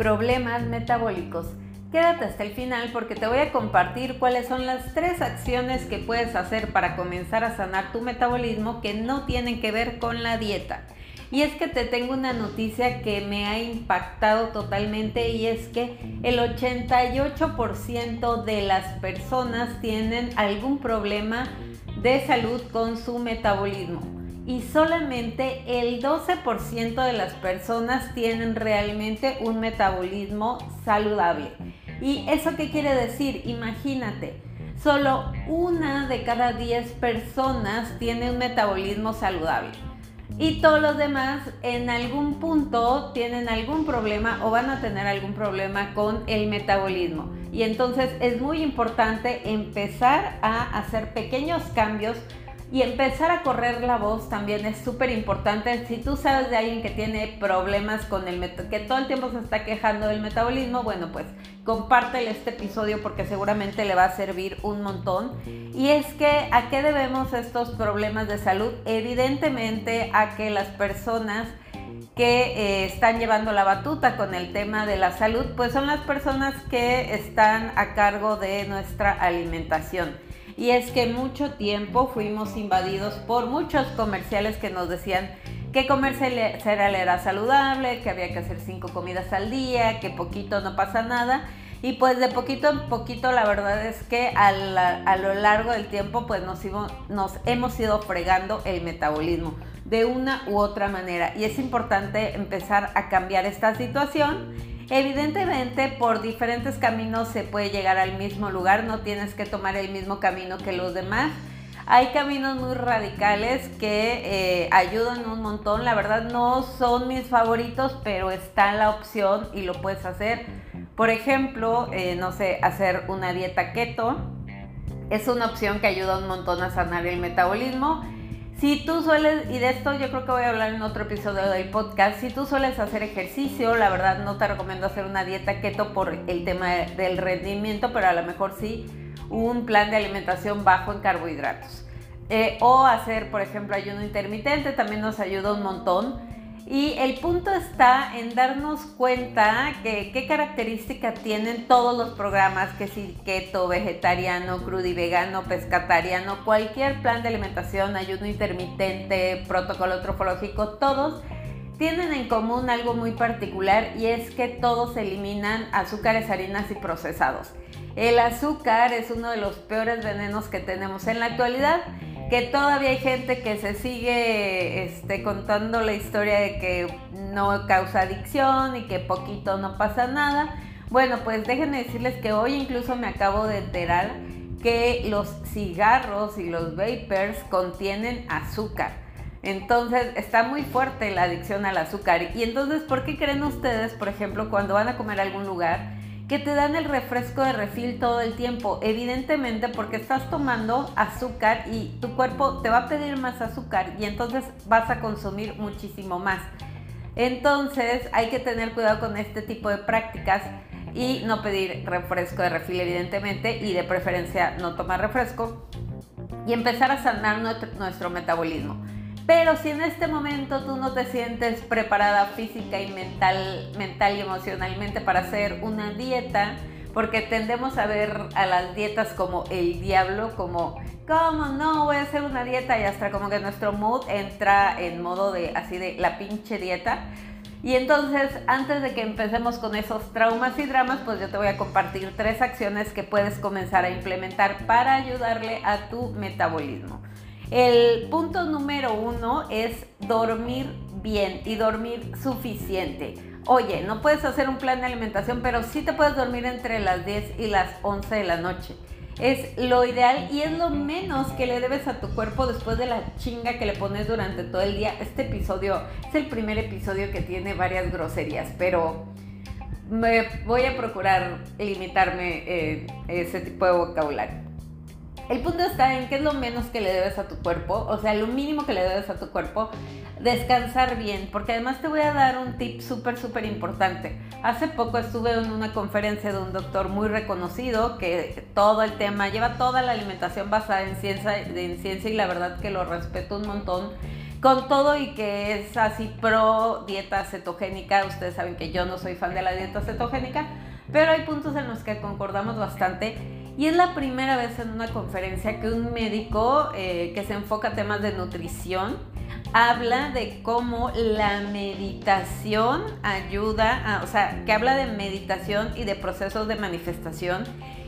problemas metabólicos. Quédate hasta el final porque te voy a compartir cuáles son las tres acciones que puedes hacer para comenzar a sanar tu metabolismo que no tienen que ver con la dieta. Y es que te tengo una noticia que me ha impactado totalmente y es que el 88% de las personas tienen algún problema de salud con su metabolismo y solamente el 12% de las personas tienen realmente un metabolismo saludable. ¿Y eso qué quiere decir? Imagínate, solo una de cada 10 personas tiene un metabolismo saludable y todos los demás en algún punto tienen algún problema o van a tener algún problema con el metabolismo. Y entonces es muy importante empezar a hacer pequeños cambios y empezar a correr la voz también es súper importante. Si tú sabes de alguien que tiene problemas con el que todo el tiempo se está quejando del metabolismo, bueno, pues compártele este episodio porque seguramente le va a servir un montón. Y es que a qué debemos estos problemas de salud? Evidentemente a que las personas que eh, están llevando la batuta con el tema de la salud, pues son las personas que están a cargo de nuestra alimentación y es que mucho tiempo fuimos invadidos por muchos comerciales que nos decían que comer cereal era saludable, que había que hacer cinco comidas al día, que poquito no pasa nada. Y pues de poquito en poquito la verdad es que a, lo largo del tiempo pues nos, nos hemos ido fregando el metabolismo de una u otra manera. Y es importante empezar a cambiar esta situación Evidentemente, por diferentes caminos se puede llegar al mismo lugar, no tienes que tomar el mismo camino que los demás. Hay caminos muy radicales que eh, ayudan un montón. La verdad no son mis favoritos, pero está la opción y lo puedes hacer. Por ejemplo, eh, no sé, hacer una dieta keto. Es una opción que ayuda un montón a sanar el metabolismo si tú sueles, y de esto yo creo que voy a hablar en otro episodio del podcast, si tú sueles hacer ejercicio, la verdad no te recomiendo hacer una dieta keto por el tema del rendimiento, pero a lo mejor sí un plan de alimentación bajo en carbohidratos. Eh, o hacer, por ejemplo, ayuno intermitente también nos ayuda un montón. Y el punto está en darnos cuenta que qué características tienen todos los programas, que si keto, vegetariano, crudi vegano, pescatariano, cualquier plan de alimentación, ayuno intermitente, protocolo trofológico, todos tienen en común algo muy particular y es que todos eliminan azúcares, harinas y procesados. El azúcar es uno de los peores venenos que tenemos en la actualidad que todavía hay gente que se sigue este, contando la historia de que no causa adicción y que poquito no pasa nada. Bueno, pues déjenme decirles que hoy incluso me acabo de enterar que los cigarros y los vapers contienen azúcar. Entonces está muy fuerte la adicción al azúcar. Y entonces, ¿por qué creen ustedes, por ejemplo, cuando van a comer a algún lugar, que te dan el refresco de refil todo el tiempo. Evidentemente porque estás tomando azúcar y tu cuerpo te va a pedir más azúcar y entonces vas a consumir muchísimo más. Entonces hay que tener cuidado con este tipo de prácticas y no pedir refresco de refil evidentemente y de preferencia no tomar refresco y empezar a sanar nuestro metabolismo. Pero si en este momento tú no te sientes preparada física y mental, mental y emocionalmente para hacer una dieta, porque tendemos a ver a las dietas como el diablo, como, ¿cómo no voy a hacer una dieta? Y hasta como que nuestro mood entra en modo de así de la pinche dieta. Y entonces, antes de que empecemos con esos traumas y dramas, pues yo te voy a compartir tres acciones que puedes comenzar a implementar para ayudarle a tu metabolismo. El punto número uno es dormir bien y dormir suficiente. Oye, no puedes hacer un plan de alimentación, pero sí te puedes dormir entre las 10 y las 11 de la noche. Es lo ideal y es lo menos que le debes a tu cuerpo después de la chinga que le pones durante todo el día. Este episodio es el primer episodio que tiene varias groserías, pero me voy a procurar limitarme eh, ese tipo de vocabulario. El punto está en qué es lo menos que le debes a tu cuerpo, o sea, lo mínimo que le debes a tu cuerpo, descansar bien, porque además te voy a dar un tip súper, súper importante. Hace poco estuve en una conferencia de un doctor muy reconocido que todo el tema, lleva toda la alimentación basada en ciencia, en ciencia y la verdad que lo respeto un montón con todo y que es así pro dieta cetogénica, ustedes saben que yo no soy fan de la dieta cetogénica, pero hay puntos en los que concordamos bastante. Y es la primera vez en una conferencia que un médico eh, que se enfoca a temas de nutrición habla de cómo la meditación ayuda, o sea, que habla de meditación y de procesos de manifestación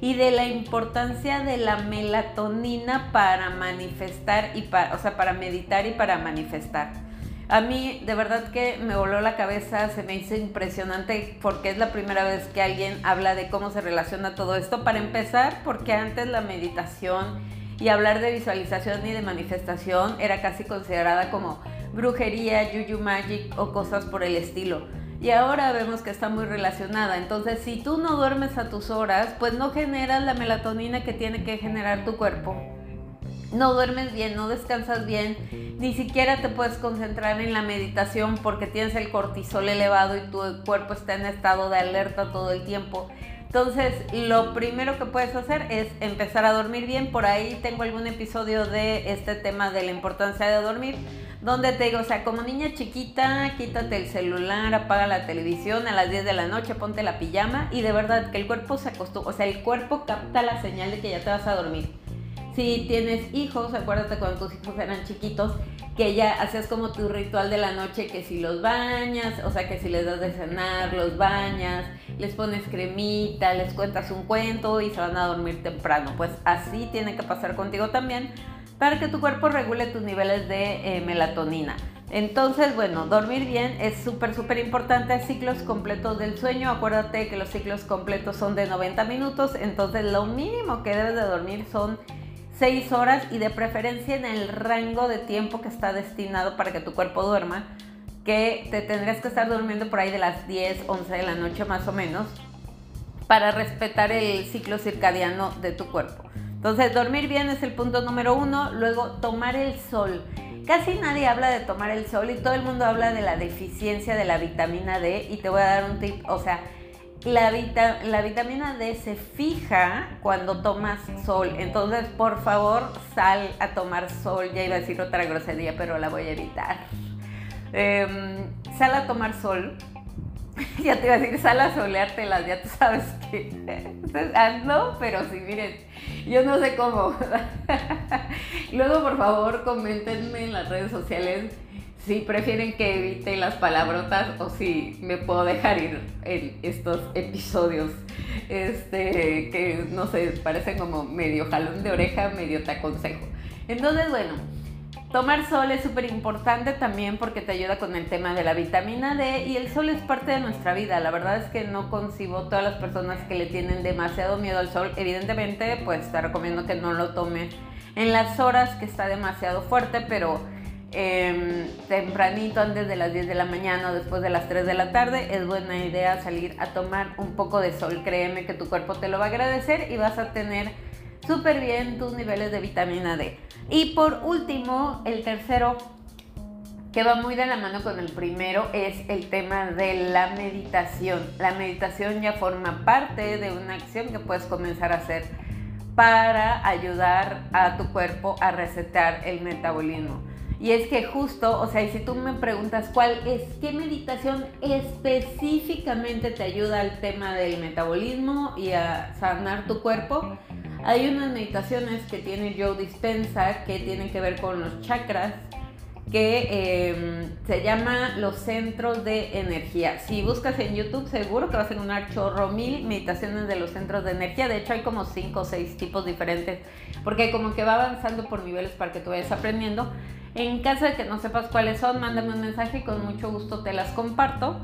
y de la importancia de la melatonina para manifestar y para, o sea, para meditar y para manifestar. A mí de verdad que me voló la cabeza, se me hizo impresionante porque es la primera vez que alguien habla de cómo se relaciona todo esto. Para empezar, porque antes la meditación y hablar de visualización y de manifestación era casi considerada como brujería, yuyu magic o cosas por el estilo. Y ahora vemos que está muy relacionada. Entonces, si tú no duermes a tus horas, pues no generas la melatonina que tiene que generar tu cuerpo. No duermes bien, no descansas bien, ni siquiera te puedes concentrar en la meditación porque tienes el cortisol elevado y tu cuerpo está en estado de alerta todo el tiempo. Entonces, lo primero que puedes hacer es empezar a dormir bien. Por ahí tengo algún episodio de este tema de la importancia de dormir, donde te digo, o sea, como niña chiquita, quítate el celular, apaga la televisión a las 10 de la noche, ponte la pijama y de verdad que el cuerpo se acostumbra, o sea, el cuerpo capta la señal de que ya te vas a dormir. Si tienes hijos, acuérdate cuando tus hijos eran chiquitos, que ya hacías como tu ritual de la noche, que si los bañas, o sea, que si les das de cenar, los bañas, les pones cremita, les cuentas un cuento y se van a dormir temprano. Pues así tiene que pasar contigo también para que tu cuerpo regule tus niveles de eh, melatonina. Entonces, bueno, dormir bien es súper, súper importante. Ciclos completos del sueño. Acuérdate que los ciclos completos son de 90 minutos. Entonces, lo mínimo que debes de dormir son 6 horas y de preferencia en el rango de tiempo que está destinado para que tu cuerpo duerma, que te tendrías que estar durmiendo por ahí de las 10, 11 de la noche más o menos, para respetar el ciclo circadiano de tu cuerpo. Entonces, dormir bien es el punto número uno. Luego, tomar el sol. Casi nadie habla de tomar el sol y todo el mundo habla de la deficiencia de la vitamina D. Y te voy a dar un tip, o sea, la, la vitamina D se fija cuando tomas sol. Entonces, por favor, sal a tomar sol. Ya iba a decir otra grosería, pero la voy a evitar. Em, sal a tomar sol. ya te iba a decir, sal a soleártelas, ya tú sabes que. no, pero sí, miren, yo no sé cómo. Luego, por favor, coméntenme en las redes sociales si prefieren que evite las palabrotas o si me puedo dejar ir en estos episodios este que no sé, parecen como medio jalón de oreja, medio te aconsejo. Entonces, bueno, tomar sol es súper importante también porque te ayuda con el tema de la vitamina D y el sol es parte de nuestra vida. La verdad es que no concibo todas las personas que le tienen demasiado miedo al sol. Evidentemente, pues te recomiendo que no lo tomes en las horas que está demasiado fuerte, pero Em, tempranito antes de las 10 de la mañana o después de las 3 de la tarde, es buena idea salir a tomar un poco de sol. Créeme que tu cuerpo te lo va a agradecer y vas a tener súper bien tus niveles de vitamina D. Y por último, el tercero, que va muy de la mano con el primero, es el tema de la meditación. La meditación ya forma parte de una acción que puedes comenzar a hacer para ayudar a tu cuerpo a resetar el metabolismo. Y es que justo, o sea, si tú me preguntas cuál es, qué meditación específicamente te ayuda al tema del metabolismo y a sanar tu cuerpo, hay unas meditaciones que tiene Joe Dispensa que tienen que ver con los chakras, que em, se llama los centros de energía. Si buscas en YouTube, seguro que vas a encontrar chorro mil meditaciones de los centros de energía. De hecho, hay como cinco o seis tipos diferentes, porque como que va avanzando por niveles para que tú vayas aprendiendo. En caso de que no sepas cuáles son, mándame un mensaje y con mucho gusto te las comparto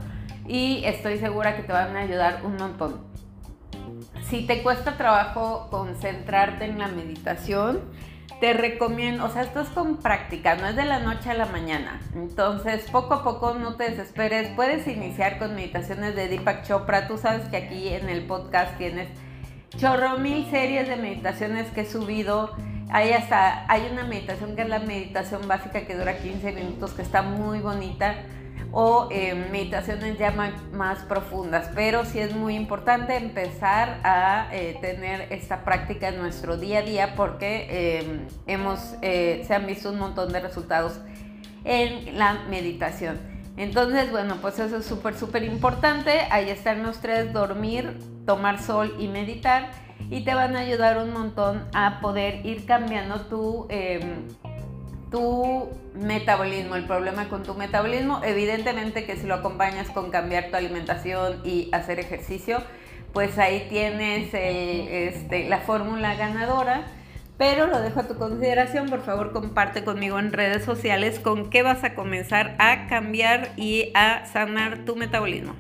y estoy segura que te van a ayudar un montón. Si te cuesta trabajo concentrarte en la meditación, te recomiendo, o sea, esto es con práctica, no es de la noche a la mañana. Entonces, poco a poco no te desesperes. Puedes iniciar con meditaciones de Deepak Chopra. Tú sabes que aquí en el podcast tienes chorro mil series de meditaciones que he subido hay hasta, hay una meditación que es la meditación básica que dura 15 minutos, que está muy bonita, o eh, meditaciones ya más, profundas, pero sí es muy importante empezar a eh, tener esta práctica en nuestro día a día porque eh, hemos, se han visto un montón de resultados en la meditación. Entonces, bueno, pues eso es súper, súper importante. Ahí están los tres, dormir, tomar sol y meditar. Y te van a ayudar un montón a poder ir cambiando tu, em, tu metabolismo. El problema con tu metabolismo, evidentemente que si lo acompañas con cambiar tu alimentación y hacer ejercicio, pues ahí tienes este, la fórmula ganadora pero lo dejo a tu consideración. Por favor, comparte conmigo en redes sociales con qué vas a comenzar a cambiar y a sanar tu metabolismo.